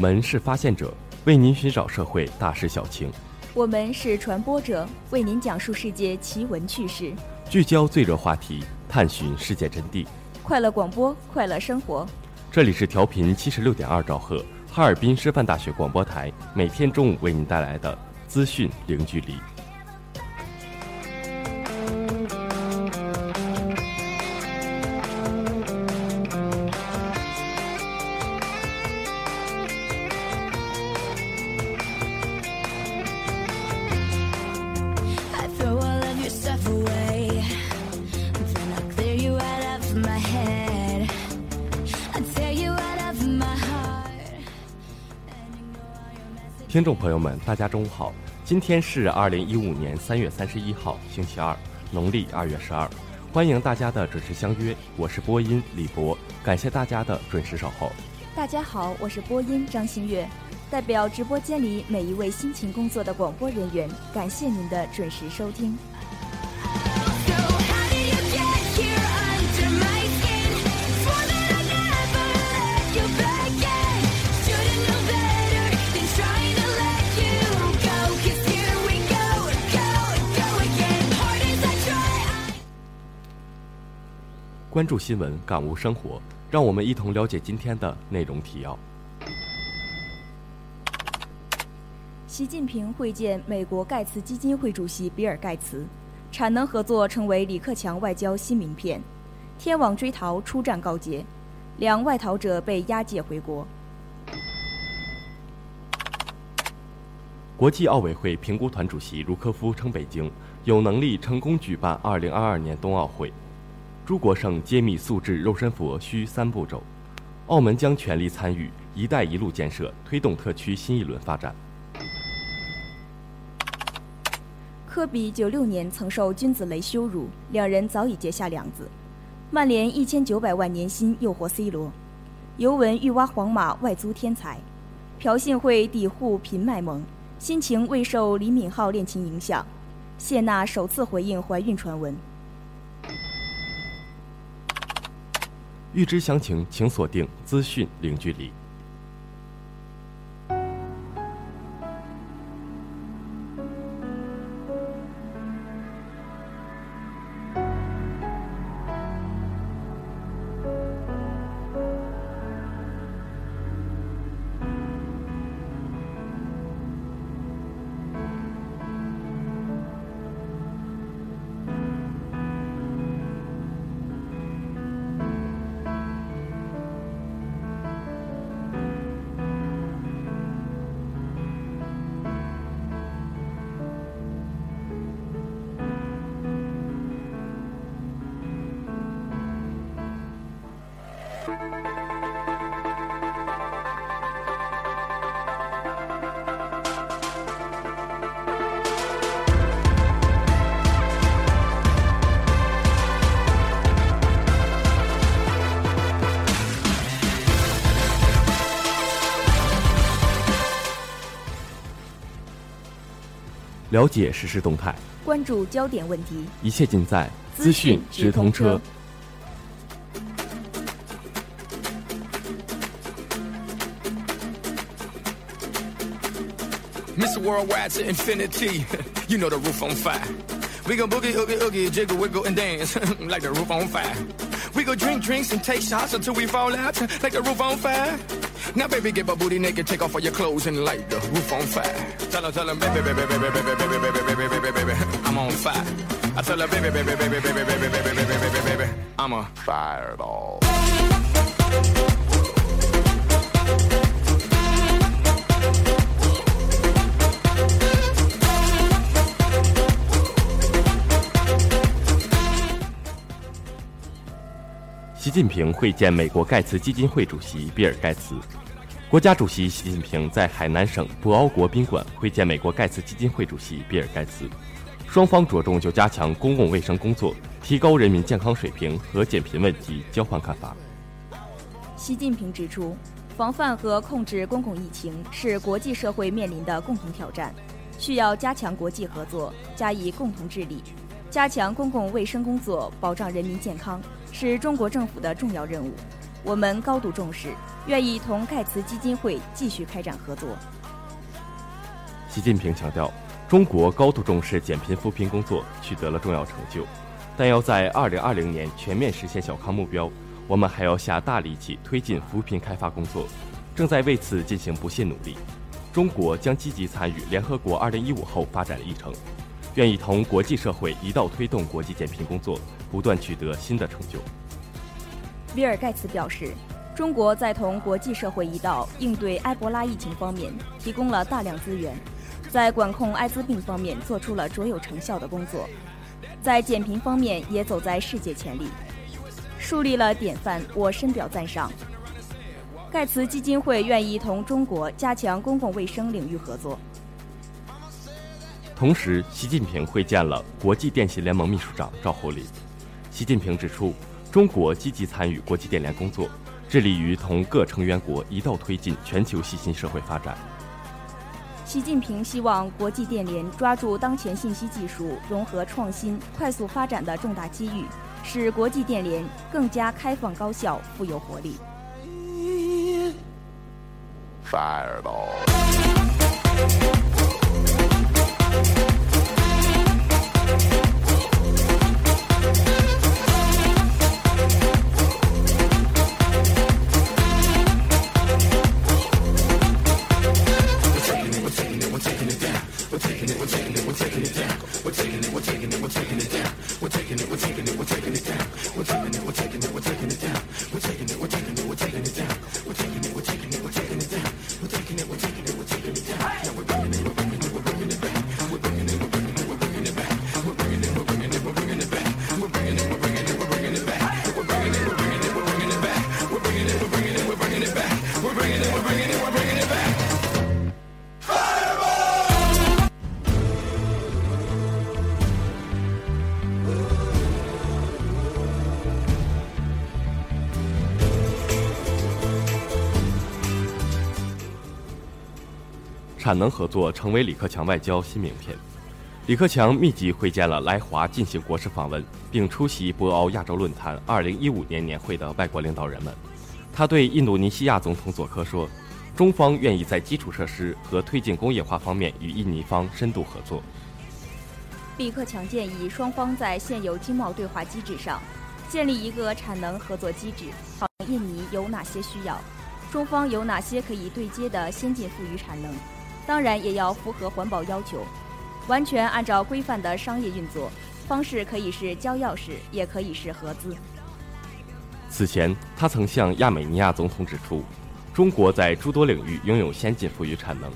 们是发现者，为您寻找社会大事小情；我们是传播者，为您讲述世界奇闻趣事，聚焦最热话题，探寻世界真谛。快乐广播，快乐生活。这里是调频七十六点二兆赫，哈尔滨师范大学广播台，每天中午为您带来的资讯零距离。听众朋友们，大家中午好！今天是二零一五年三月三十一号，星期二，农历二月十二。欢迎大家的准时相约，我是播音李博，感谢大家的准时守候。大家好，我是播音张馨月，代表直播间里每一位辛勤工作的广播人员，感谢您的准时收听。关注新闻，感悟生活，让我们一同了解今天的内容提要。习近平会见美国盖茨基金会主席比尔·盖茨，产能合作成为李克强外交新名片。天网追逃初战告捷，两外逃者被押解回国。国际奥委会评估团主席茹科夫称，北京有能力成功举办2022年冬奥会。朱国胜揭秘素质肉身佛需三步骤，澳门将全力参与“一带一路”建设，推动特区新一轮发展。科比九六年曾受君子雷羞辱，两人早已结下梁子。曼联一千九百万年薪诱惑 C 罗，尤文欲挖皇马外租天才，朴信惠抵沪频卖萌，心情未受李敏镐恋情影响。谢娜首次回应怀孕传闻。预知详情，请锁定资讯零距离。了解实时动态，关注焦点问题，一切尽在资讯直通车。Mr. Worldwide to infinity. you know the roof on fire. We go boogie, oogie, oogie, jiggle, wiggle, and dance like the roof on fire. We go drink drinks and take shots until we fall out like the roof on fire. Now, baby, get my booty naked, take off all your clothes and light the roof on fire. Tell her, tell her, baby, baby, baby, baby, baby, baby, baby, baby, baby, baby, I'm on fire. I tell her, baby, baby, baby, baby, baby, baby, baby, baby, baby, baby, I'm a fireball. 习近平会见美国盖茨基金会主席比尔·盖茨。国家主席习近平在海南省博鳌国宾馆会见美国盖茨基金会主席比尔·盖茨，双方着重就加强公共卫生工作、提高人民健康水平和减贫问题交换看法。习近平指出，防范和控制公共疫情是国际社会面临的共同挑战，需要加强国际合作，加以共同治理，加强公共卫生工作，保障人民健康。是中国政府的重要任务，我们高度重视，愿意同盖茨基金会继续开展合作。习近平强调，中国高度重视减贫扶贫工作，取得了重要成就，但要在2020年全面实现小康目标，我们还要下大力气推进扶贫开发工作，正在为此进行不懈努力。中国将积极参与联合国2015后发展议程。愿意同国际社会一道推动国际减贫工作，不断取得新的成就。比尔·盖茨表示，中国在同国际社会一道应对埃博拉疫情方面提供了大量资源，在管控艾滋病方面做出了卓有成效的工作，在减贫方面也走在世界前列，树立了典范，我深表赞赏。盖茨基金会愿意同中国加强公共卫生领域合作。同时，习近平会见了国际电信联盟秘书长赵厚林。习近平指出，中国积极参与国际电联工作，致力于同各成员国一道推进全球信息社会发展。习近平希望国际电联抓住当前信息技术融合创新快速发展的重大机遇，使国际电联更加开放、高效、富有活力。Fireball. you 产能合作成为李克强外交新名片。李克强密集会见了来华进行国事访问并出席博鳌亚洲论坛2015年年会的外国领导人们。他对印度尼西亚总统佐科说：“中方愿意在基础设施和推进工业化方面与印尼方深度合作。”李克强建议双方在现有经贸对话机制上建立一个产能合作机制，讨论印尼有哪些需要，中方有哪些可以对接的先进富余产能，当然也要符合环保要求，完全按照规范的商业运作方式，可以是交钥匙，也可以是合资。此前，他曾向亚美尼亚总统指出，中国在诸多领域拥有先进富裕产能，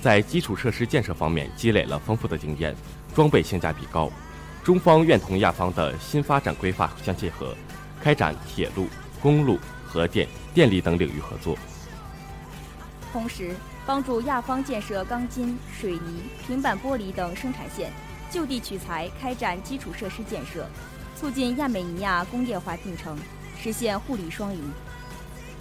在基础设施建设方面积累了丰富的经验，装备性价比高。中方愿同亚方的新发展规划相结合，开展铁路、公路、核电、电力等领域合作。同时，帮助亚方建设钢筋、水泥、平板玻璃等生产线，就地取材开展基础设施建设，促进亚美尼亚工业化进程，实现互利双赢。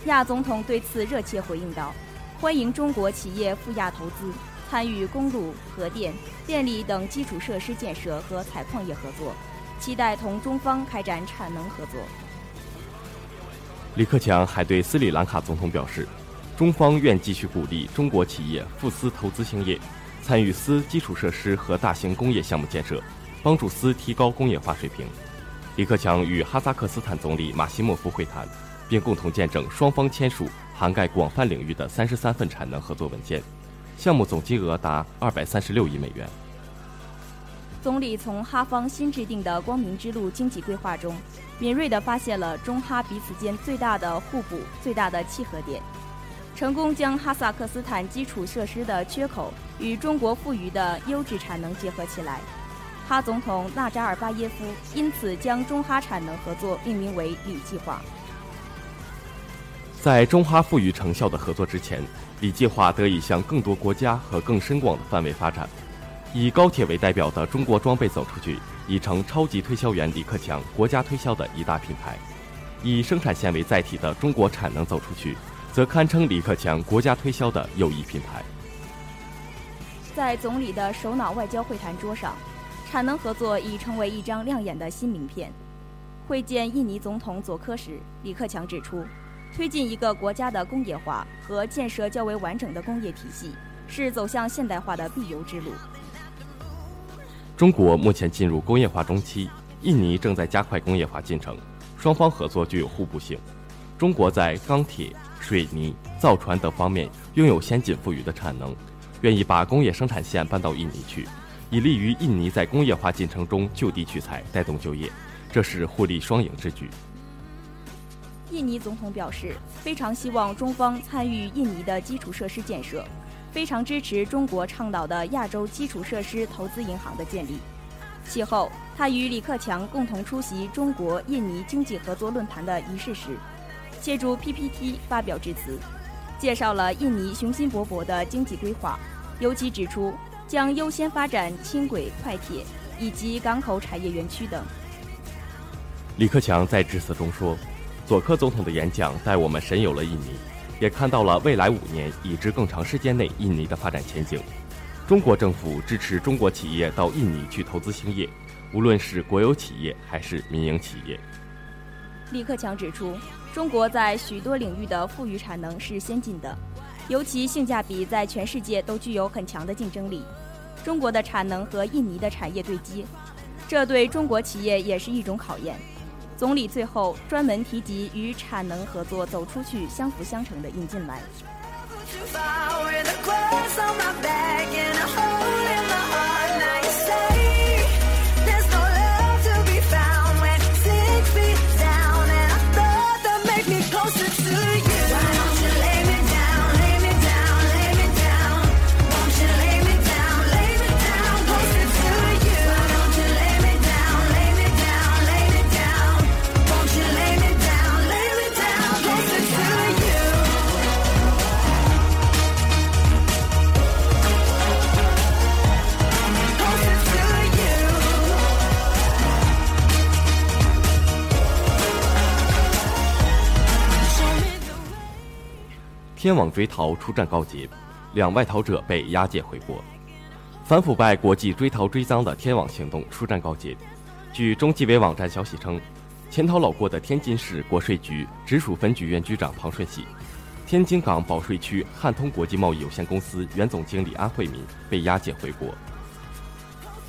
亚总统对此热切回应道：“欢迎中国企业赴亚投资，参与公路、核电、电力等基础设施建设和采矿业合作，期待同中方开展产能合作。李克强还对斯里兰卡总统表示，中方愿继续鼓励中国企业赴斯投资兴业，参与斯基础设施和大型工业项目建设，帮助斯提高工业化水平。李克强与哈萨克斯坦总理马西莫夫会谈，并共同见证双方签署涵盖广泛领域的三十三份产能合作文件，项目总金额达二百三十六亿美元。总理从哈方新制定的“光明之路”经济规划中，敏锐地发现了中哈彼此间最大的互补、最大的契合点，成功将哈萨克斯坦基础设施的缺口与中国富余的优质产能结合起来。哈总统纳扎尔巴耶夫因此将中哈产能合作命名为“李计划”。在中哈富裕成效的合作之前，李计划得以向更多国家和更深广的范围发展。以高铁为代表的中国装备走出去，已成超级推销员李克强国家推销的一大品牌；以生产线为载体的中国产能走出去，则堪称李克强国家推销的又一品牌。在总理的首脑外交会谈桌上，产能合作已成为一张亮眼的新名片。会见印尼总统佐科时，李克强指出，推进一个国家的工业化和建设较为完整的工业体系，是走向现代化的必由之路。中国目前进入工业化中期，印尼正在加快工业化进程，双方合作具有互补性。中国在钢铁、水泥、造船等方面拥有先进富裕的产能，愿意把工业生产线搬到印尼去，以利于印尼在工业化进程中就地取材，带动就业，这是互利双赢之举。印尼总统表示，非常希望中方参与印尼的基础设施建设。非常支持中国倡导的亚洲基础设施投资银行的建立。其后，他与李克强共同出席中国印尼经济合作论坛的仪式时，借助 PPT 发表致辞，介绍了印尼雄心勃勃的经济规划，尤其指出将优先发展轻轨、快铁以及港口产业园区等。李克强在致辞中说：“佐科总统的演讲带我们神游了印尼。”也看到了未来五年以至更长时间内印尼的发展前景。中国政府支持中国企业到印尼去投资兴业，无论是国有企业还是民营企业。李克强指出，中国在许多领域的富裕产能是先进的，尤其性价比在全世界都具有很强的竞争力。中国的产能和印尼的产业对接，这对中国企业也是一种考验。总理最后专门提及与产能合作走出去相辅相成的引进来。天网追逃出战告捷，两外逃者被押解回国。反腐败国际追逃追赃的天网行动出战告捷。据中纪委网站消息称，潜逃老挝的天津市国税局直属分局原局长庞顺喜，天津港保税区汉通国际贸易有限公司原总经理安慧民被押解回国。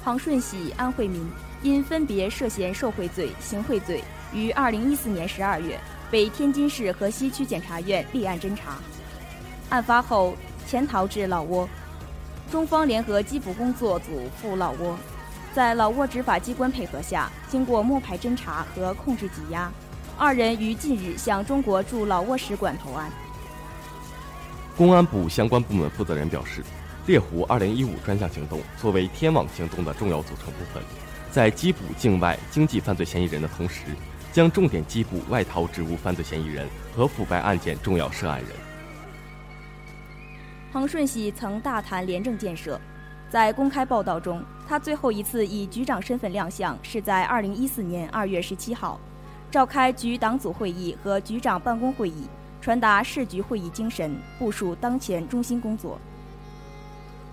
庞顺喜、安慧民因分别涉嫌受贿罪、行贿罪，于二零一四年十二月被天津市河西区检察院立案侦查。案发后潜逃至老挝，中方联合缉捕工作组赴老挝，在老挝执法机关配合下，经过摸排侦查和控制挤压，二人于近日向中国驻老挝使馆投案。公安部相关部门负责人表示，猎狐2015专项行动作为天网行动的重要组成部分，在缉捕境外经济犯罪嫌疑人的同时，将重点缉捕外逃职务犯罪嫌疑人和腐败案件重要涉案人。彭顺喜曾大谈廉政建设，在公开报道中，他最后一次以局长身份亮相是在二零一四年二月十七号，召开局党组会议和局长办公会议，传达市局会议精神，部署当前中心工作。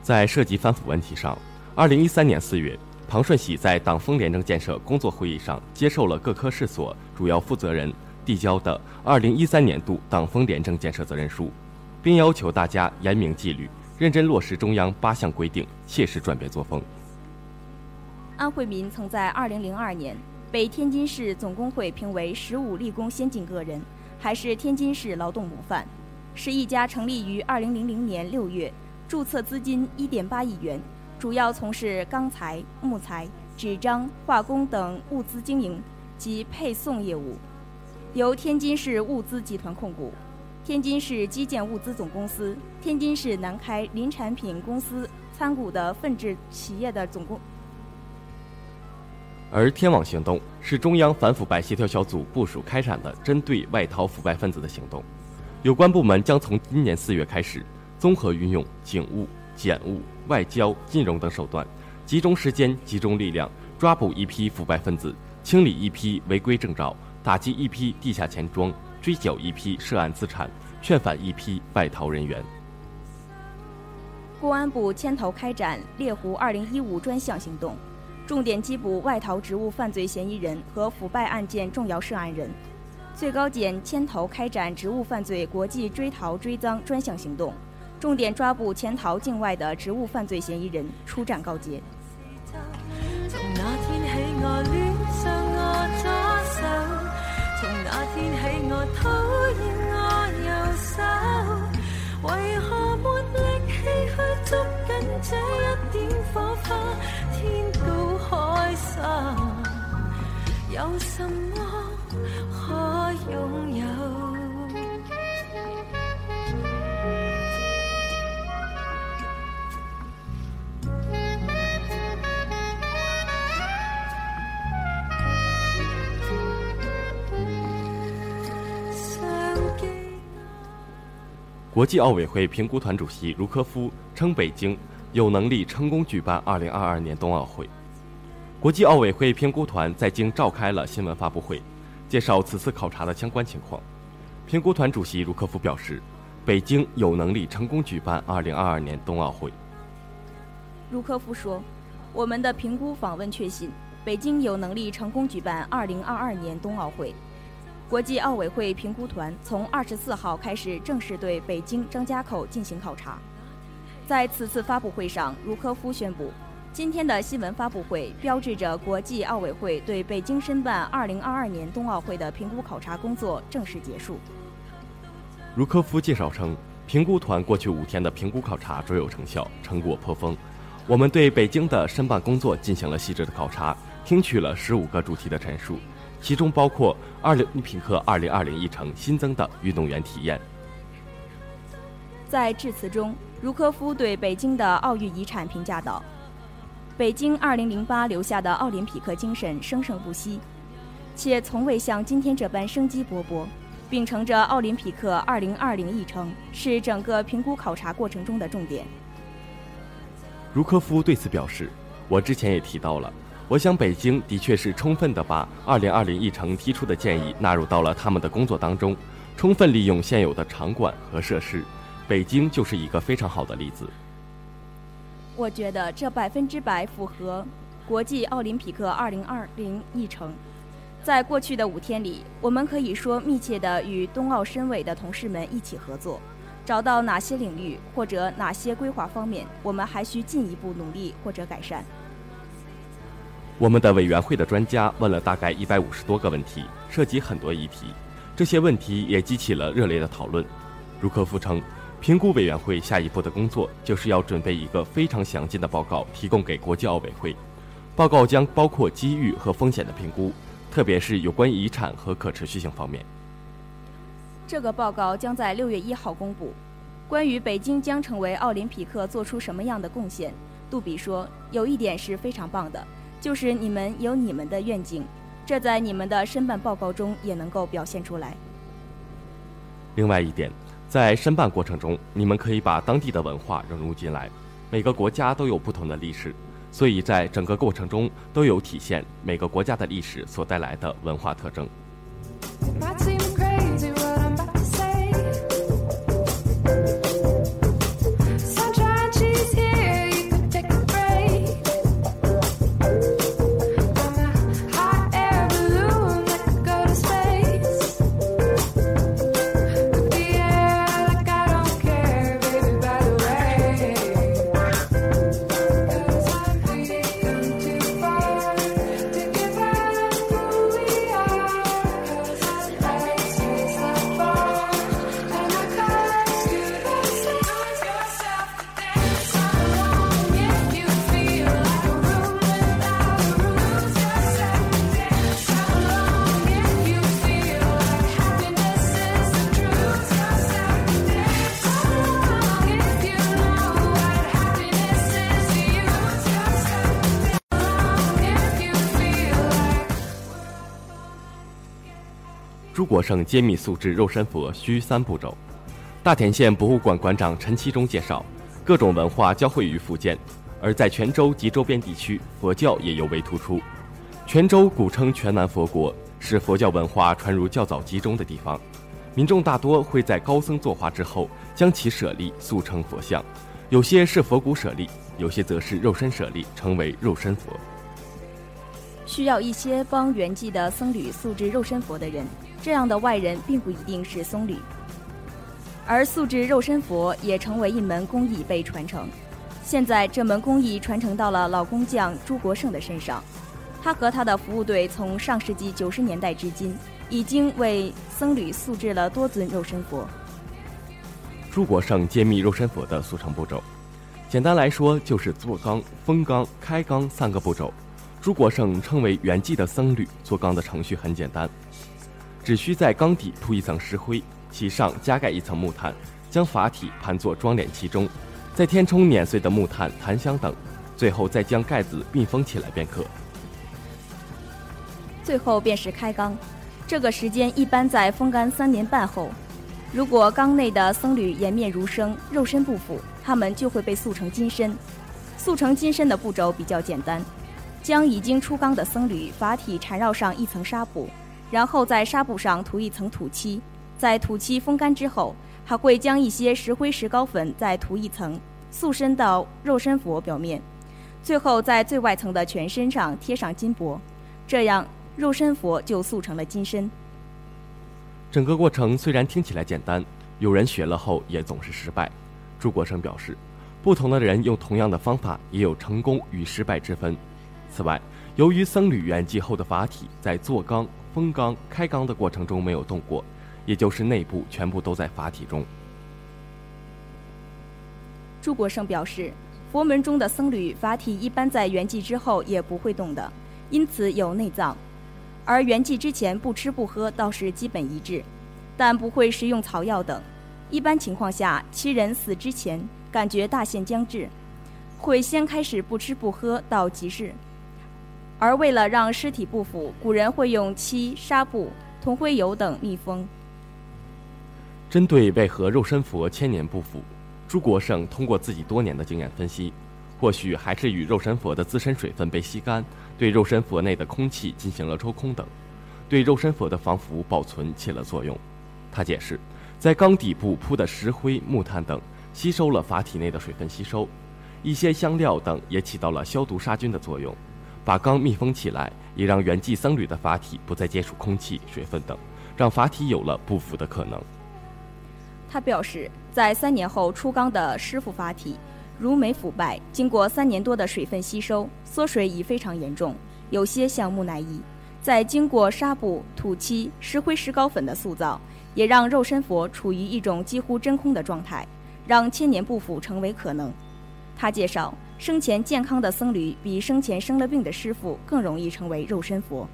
在涉及反腐问题上，二零一三年四月，庞顺喜在党风廉政建设工作会议上接受了各科室所主要负责人递交的二零一三年度党风廉政建设责任书，并要求大家严明纪律，认真落实中央八项规定，切实转变作风。安惠民曾在二零零二年被天津市总工会评为“十五立功先进个人”，还是天津市劳动模范，是一家成立于二零零零年六月，注册资金一点八亿元，主要从事钢材、木材、纸张、化工等物资经营及配送业务，由天津市物资集团控股、天津市基建物资总公司、天津市南开林产品公司参股的分制企业的总公。而天网行动是中央反腐败协调小组部署开展的针对外逃腐败分子的行动，有关部门将从今年四月开始，综合运用警务、检务、外交、金融等手段，集中时间、集中力量，抓捕一批腐败分子，清理一批违规证照，打击一批地下钱庄，追缴一批涉案资产，劝返一批外逃人员。公安部牵头开展“猎狐二零一五”专项行动。重点缉捕外逃职务犯罪嫌疑人和腐败案件重要涉案人，最高检牵头开展职务犯罪国际追逃追赃专项行动，重点抓捕潜逃境外的职务犯罪嫌疑人，出战告捷。从那天起，我恋上我左手；从那天起，讨厌我右手。为何没力气去捉紧这一点火花？天高海深，有什么可拥有？国际奥委会评估团主席茹科夫称，北京有能力成功举办2022年冬奥会。国际奥委会评估团在京召开了新闻发布会，介绍此次考察的相关情况。评估团主席茹科夫表示，北京有能力成功举办2022年冬奥会。茹科夫说：“我们的评估访问确信，北京有能力成功举办2022年冬奥会。”国际奥委会评估团从二十四号开始正式对北京张家口进行考察。在此次发布会上，卢科夫宣布，今天的新闻发布会标志着国际奥委会对北京申办2022年冬奥会的评估考察工作正式结束。卢科夫介绍称，评估团过去五天的评估考察卓有成效，成果颇丰。我们对北京的申办工作进行了细致的考察，听取了十五个主题的陈述。其中包括奥林匹克2020议程新增的运动员体验。在致辞中，茹科夫对北京的奥运遗产评价道：“北京2008留下的奥林匹克精神生生不息，且从未像今天这般生机勃勃。秉承着奥林匹克2020议程，是整个评估考察过程中的重点。”茹科夫对此表示：“我之前也提到了。”我想，北京的确是充分地把2020议程提出的建议纳入到了他们的工作当中，充分利用现有的场馆和设施。北京就是一个非常好的例子。我觉得这百分之百符合国际奥林匹克2020议程。在过去的五天里，我们可以说密切地与冬奥申委的同事们一起合作，找到哪些领域或者哪些规划方面，我们还需进一步努力或者改善。我们的委员会的专家问了大概一百五十多个问题，涉及很多议题，这些问题也激起了热烈的讨论。茹科夫称，评估委员会下一步的工作就是要准备一个非常详尽的报告，提供给国际奥委会。报告将包括机遇和风险的评估，特别是有关遗产和可持续性方面。这个报告将在六月一号公布。关于北京将成为奥林匹克做出什么样的贡献，杜比说，有一点是非常棒的。就是你们有你们的愿景，这在你们的申办报告中也能够表现出来。另外一点，在申办过程中，你们可以把当地的文化融入进来。每个国家都有不同的历史，所以在整个过程中都有体现每个国家的历史所带来的文化特征。诸国圣揭秘塑制肉身佛需三步骤。大田县博物馆馆长陈其忠介绍，各种文化交汇于福建，而在泉州及周边地区，佛教也尤为突出。泉州古称泉南佛国，是佛教文化传入较早集中的地方。民众大多会在高僧作画之后，将其舍利塑成佛像，有些是佛骨舍利，有些则是肉身舍利，成为肉身佛。需要一些帮圆寂的僧侣塑制肉身佛的人，这样的外人并不一定是僧侣。而塑制肉身佛也成为一门工艺被传承。现在这门工艺传承到了老工匠朱国胜的身上，他和他的服务队从上世纪九十年代至今，已经为僧侣塑制了多尊肉身佛。朱国胜揭秘肉身佛的速成步骤，简单来说就是做缸、封缸、开缸三个步骤。朱国胜称为圆寂的僧侣做缸的程序很简单，只需在缸底铺一层石灰，其上加盖一层木炭，将法体盘坐装殓其中，再填充碾碎的木炭、檀香等，最后再将盖子密封起来便可。最后便是开缸，这个时间一般在风干三年半后。如果缸内的僧侣颜面如生，肉身不腐，他们就会被塑成金身。塑成金身的步骤比较简单。将已经出缸的僧侣法体缠绕上一层纱布，然后在纱布上涂一层土漆，在土漆风干之后，还会将一些石灰石膏粉再涂一层，塑身到肉身佛表面，最后在最外层的全身上贴上金箔，这样肉身佛就塑成了金身。整个过程虽然听起来简单，有人学了后也总是失败。朱国生表示，不同的人用同样的方法，也有成功与失败之分。此外，由于僧侣圆寂后的法体在做缸、封缸、开缸的过程中没有动过，也就是内部全部都在法体中。朱国胜表示，佛门中的僧侣法体一般在圆寂之后也不会动的，因此有内脏；而圆寂之前不吃不喝倒是基本一致，但不会食用草药等。一般情况下，其人死之前感觉大限将至，会先开始不吃不喝到即日。而为了让尸体不腐，古人会用漆、纱布、铜灰油等密封。针对为何肉身佛千年不腐，朱国胜通过自己多年的经验分析，或许还是与肉身佛的自身水分被吸干，对肉身佛内的空气进行了抽空等，对肉身佛的防腐保存起了作用。他解释，在缸底部铺的石灰、木炭等吸收了法体内的水分吸收，一些香料等也起到了消毒杀菌的作用。把缸密封起来，也让圆寂僧侣的法体不再接触空气、水分等，让法体有了不腐的可能。他表示，在三年后出缸的师傅法体，如没腐败，经过三年多的水分吸收，缩水已非常严重，有些像木乃伊。再经过纱布、土漆、石灰石膏粉的塑造，也让肉身佛处于一种几乎真空的状态，让千年不腐成为可能。他介绍。生前健康的僧侣，比生前生了病的师傅更容易成为肉身佛。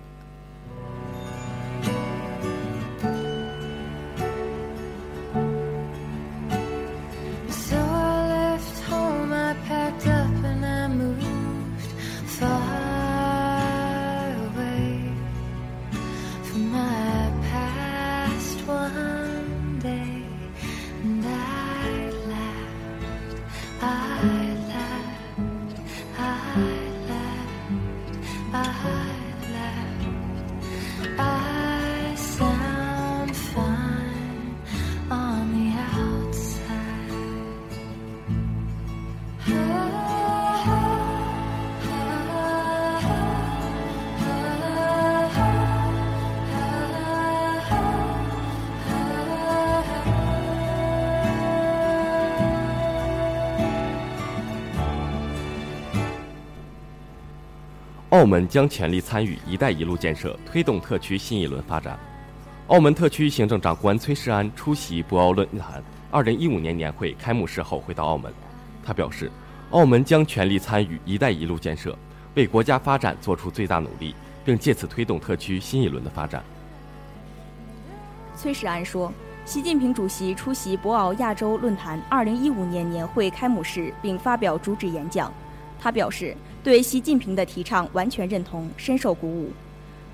澳门将全力参与“一带一路”建设，推动特区新一轮发展。澳门特区行政长官崔世安出席博鳌论坛2015年年会开幕式后回到澳门，他表示，澳门将全力参与“一带一路”建设，为国家发展做出最大努力，并借此推动特区新一轮的发展。崔世安说，习近平主席出席博鳌亚洲论坛2015年年会开幕式并发表主旨演讲，他表示。对习近平的提倡完全认同，深受鼓舞。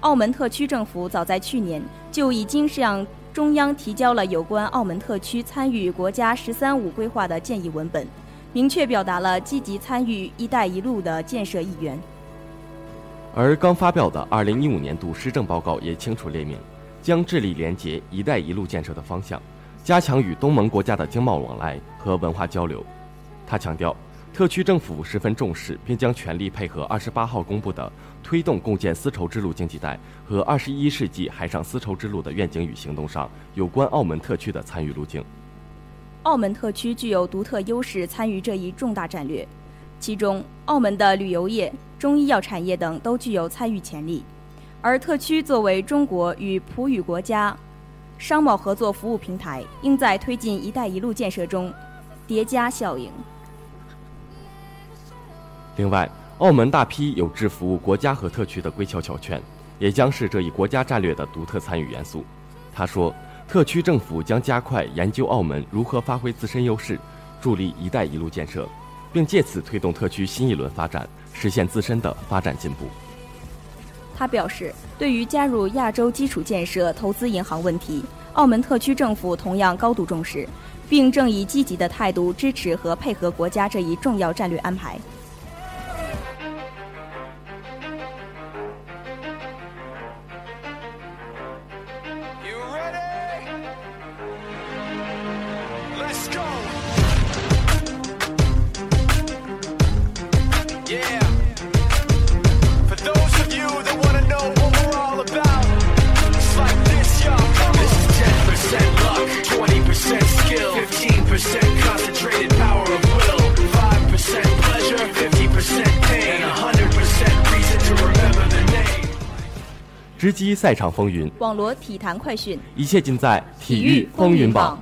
澳门特区政府早在去年就已经向中央提交了有关澳门特区参与国家“十三五”规划的建议文本，明确表达了积极参与“一带一路”的建设意愿。而刚发表的2015年度施政报告也清楚列明，将致力连接“一带一路”建设的方向，加强与东盟国家的经贸往来和文化交流。他强调，特区政府十分重视，并将全力配合28号公布的推动共建丝绸之路经济带和21世纪海上丝绸之路的愿景与行动上有关澳门特区的参与路径。澳门特区具有独特优势，参与这一重大战略。其中，澳门的旅游业、中医药产业等都具有参与潜力，而特区作为中国与葡语国家商贸合作服务平台，应在推进“一带一路”建设中叠加效应。另外，澳门大批有志服务国家和特区的归侨侨眷，也将是这一国家战略的独特参与元素。他说，特区政府将加快研究澳门如何发挥自身优势，助力“一带一路”建设。并借此推动特区新一轮发展，实现自身的发展进步。他表示，对于加入亚洲基础建设投资银行问题，澳门特区政府同样高度重视，并正以积极的态度支持和配合国家这一重要战略安排。赛场风云，网罗体坛快讯，一切尽在体育风云榜。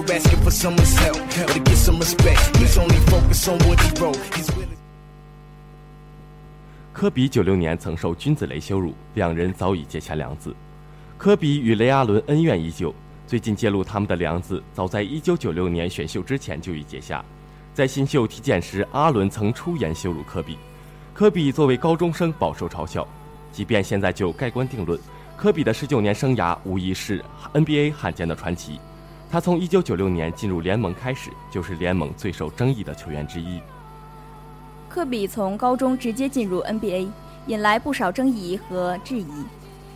asking for someone's help or to get some respect. He's only focused on what he wrote. He's will 科比九六年曾受君子雷羞辱，两人早已结下梁子。科比与雷阿伦恩怨已久，最近揭露他们的梁子早在一九九六年选秀之前就已结下。在新秀体检时，阿伦曾出言羞辱科比，科比作为高中生饱受嘲笑。即便现在就盖棺定论，科比的十九年生涯无疑是 NBA 罕见的传奇。他从1996年进入联盟开始，就是联盟最受争议的球员之一。科比从高中直接进入 NBA，引来不少争议和质疑。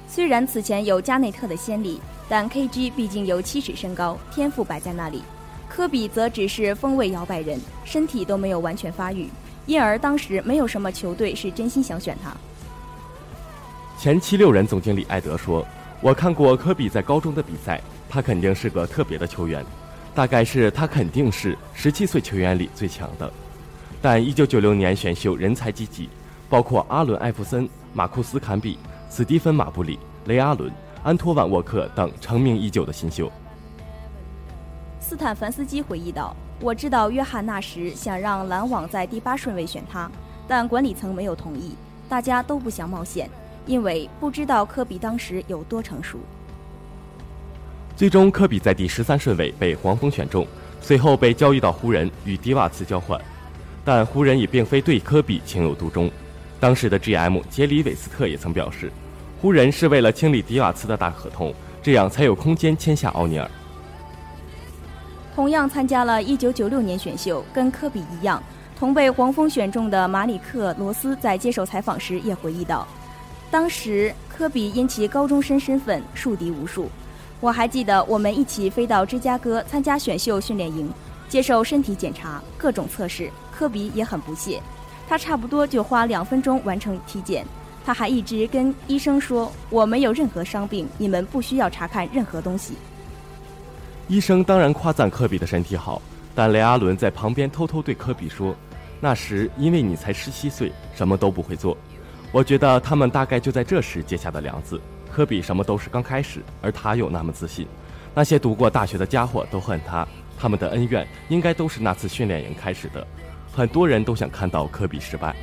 虽然此前有加内特的先例，但 KG 毕竟有七尺身高，天赋摆在那里。科比则只是锋位摇摆人，身体都没有完全发育，因而当时没有什么球队是真心想选他。前七六人总经理艾德说：“我看过科比在高中的比赛。”他肯定是个特别的球员，大概是他肯定是十七岁球员里最强的。但一九九六年选秀人才济济，包括阿伦·艾弗森、马库斯·坎比、斯蒂芬·马布里、雷阿伦、安托万·沃克等成名已久的新秀。斯坦凡斯基回忆道：“我知道约翰那时想让篮网在第八顺位选他，但管理层没有同意，大家都不想冒险，因为不知道科比当时有多成熟。”最终，科比在第十三顺位被黄蜂选中，随后被交易到湖人与迪瓦茨交换。但湖人也并非对科比情有独钟。当时的 GM 杰里韦斯特也曾表示，湖人是为了清理迪瓦茨的大合同，这样才有空间签下奥尼尔。同样参加了一九九六年选秀，跟科比一样，同被黄蜂选中的马里克罗斯在接受采访时也回忆道，当时科比因其高中生身份树敌无数。我还记得我们一起飞到芝加哥参加选秀训练营，接受身体检查、各种测试。科比也很不屑，他差不多就花两分钟完成体检。他还一直跟医生说：“我没有任何伤病，你们不需要查看任何东西。”医生当然夸赞科比的身体好，但雷阿伦在旁边偷偷对科比说：“那时因为你才十七岁，什么都不会做，我觉得他们大概就在这时结下的梁子。科比什么都是刚开始，而他又那么自信。那些读过大学的家伙都恨他，他们的恩怨应该都是那次训练营开始的。很多人都想看到科比失败。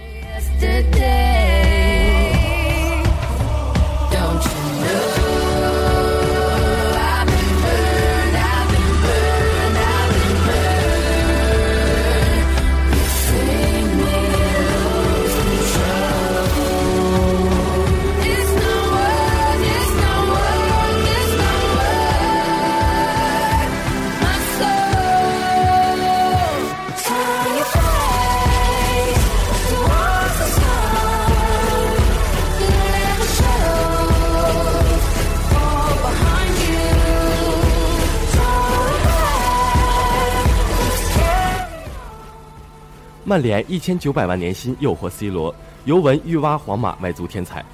曼联一千九百万年薪诱惑 C 罗，尤文欲挖皇马外租天才。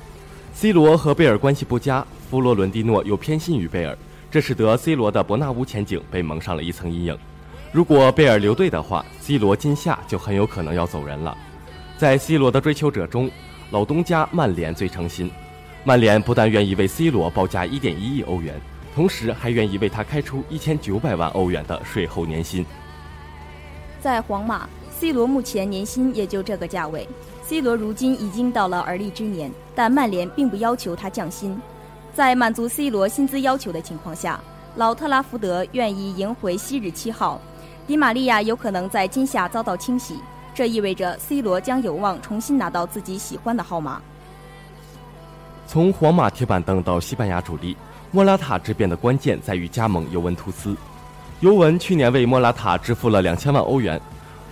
C 罗和贝尔关系不佳，弗洛伦蒂诺又偏心于贝尔，这使得 C 罗的伯纳乌前景被蒙上了一层阴影。如果贝尔留队的话，C 罗今夏就很有可能要走人了。在 C 罗的追求者中，老东家曼联最诚心。曼联不但愿意为 C 罗报价1.1亿欧元，同时还愿意为他开出1900万欧元的税后年薪。在皇马，C 罗目前年薪也就这个价位。C 罗如今已经到了而立之年，但曼联并不要求他降薪。在满足 C 罗薪资要求的情况下，老特拉福德愿意赢回昔日七号。迪玛利亚有可能在今夏遭到清洗，这意味着 C 罗将有望重新拿到自己喜欢的号码。从皇马铁板凳到西班牙主力，莫拉塔之变的关键在于加盟尤文图斯。尤文去年为莫拉塔支付了两千万欧元，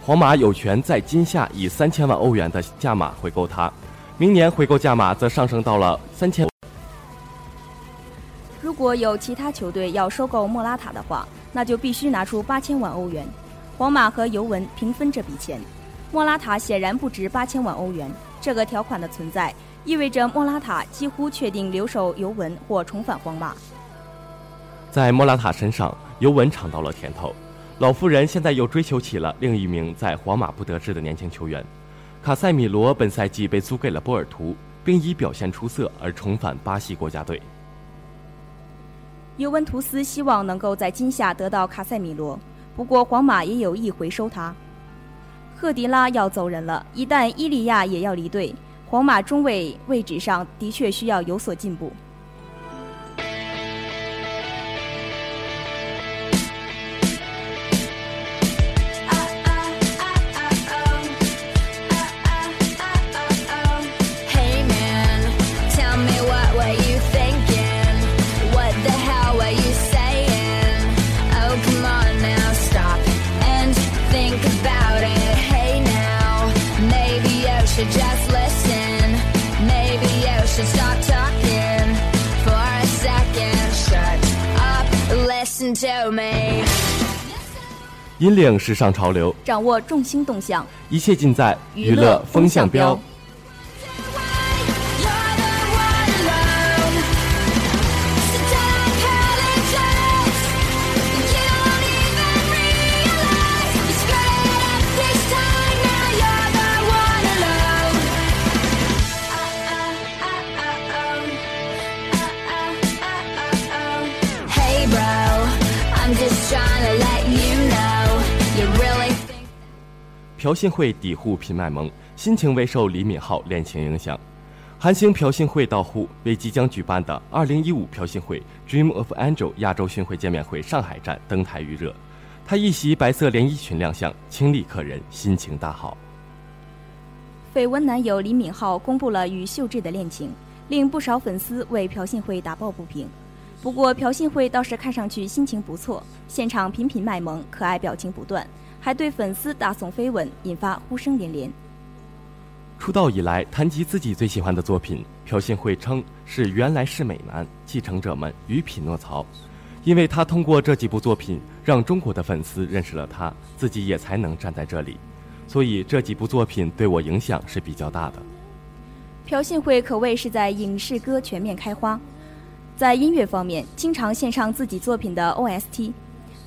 皇马有权在今夏以三千万欧元的价码回购他，明年回购价码则上升到了三千。如果有其他球队要收购莫拉塔的话，那就必须拿出八千万欧元。皇马和尤文平分这笔钱，莫拉塔显然不值八千万欧元。这个条款的存在，意味着莫拉塔几乎确定留守尤文或重返皇马。在莫拉塔身上，尤文尝到了甜头。老妇人现在又追求起了另一名在皇马不得志的年轻球员。卡塞米罗本赛季被租给了波尔图，并以表现出色而重返巴西国家队。尤文图斯希望能够在今夏得到卡塞米罗，不过皇马也有意回收他。赫迪拉要走人了，一旦伊利亚也要离队，皇马中卫位置上的确需要有所进步。引领时尚潮流，掌握众星动向，一切尽在娱乐风向标。朴信惠抵沪频卖萌，心情未受李敏镐恋情影响。韩星朴信惠到沪，为即将举办的2015朴信惠 Dream of Angel 亚洲巡回见面会上海站登台预热。她一袭白色连衣裙亮相，清丽可人，心情大好。绯闻男友李敏镐公布了与秀智的恋情，令不少粉丝为朴信惠打抱不平。不过朴信惠倒是看上去心情不错，现场频频卖萌，可爱表情不断，还对粉丝大送飞吻，引发呼声连连。出道以来，谈及自己最喜欢的作品，朴信惠称是《原来是美男》《继承者们》与《匹诺曹》，因为他通过这几部作品让中国的粉丝认识了他，自己也才能站在这里。所以这几部作品对我影响是比较大的。朴信惠可谓是在影视歌全面开花，在音乐方面经常献上自己作品的 OST，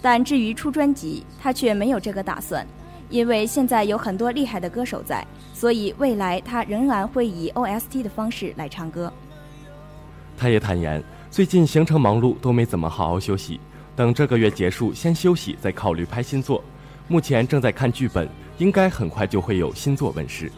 但至于出专辑，他却没有这个打算，因为现在有很多厉害的歌手在，所以未来他仍然会以 OST 的方式来唱歌。他也坦言，最近行程忙碌，都没怎么好好休息。等这个月结束，先休息，再考虑拍新作。目前正在看剧本，应该很快就会有新作问世。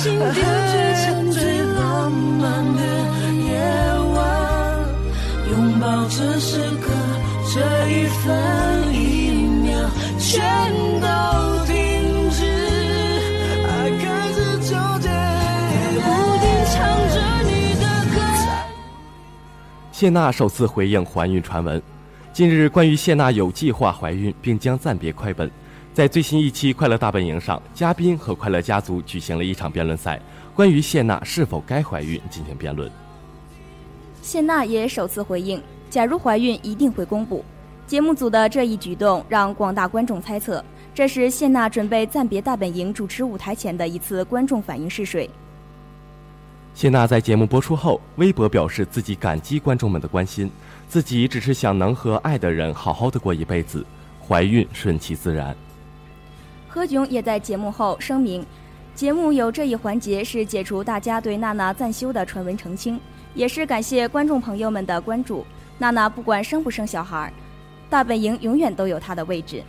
让星星点缀成最浪漫的夜晚，拥抱这时刻，这一分一秒，全都停止。爱开始纠结。屋顶唱着你的歌。谢娜首次回应怀孕传闻。近日，关于谢娜有计划怀孕并将暂别快本，在最新一期《快乐大本营》上，嘉宾和快乐家族举行了一场辩论赛，关于谢娜是否该怀孕进行辩论。谢娜也首次回应，假如怀孕一定会公布。节目组的这一举动让广大观众猜测，这是谢娜准备暂别大本营主持舞台前的一次观众反应试水。谢娜在节目播出后，微博表示自己感激观众们的关心，自己只是想能和爱的人好好的过一辈子，怀孕顺其自然。何炅也在节目后声明，节目有这一环节是解除大家对娜娜暂休的传闻澄清，也是感谢观众朋友们的关注。娜娜不管生不生小孩，大本营永远都有她的位置。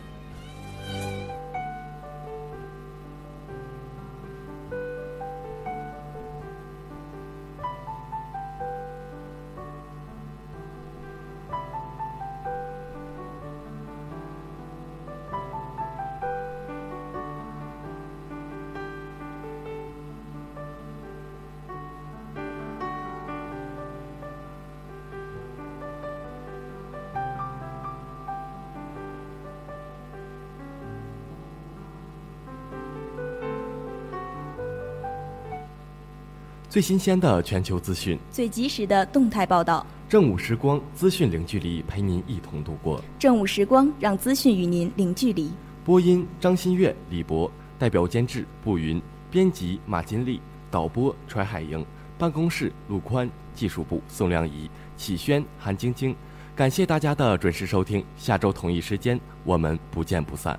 最新鲜的全球资讯，最及时的动态报道，正午时光，资讯零距离，陪您一同度过。正午时光，让资讯与您零距离。播音：张馨月、李博，代表监制：步云，编辑：马金丽，导播：揣海莹，办公室：陆宽，技术部：宋亮仪、启轩、韩晶晶。感谢大家的准时收听，下周同一时间我们不见不散。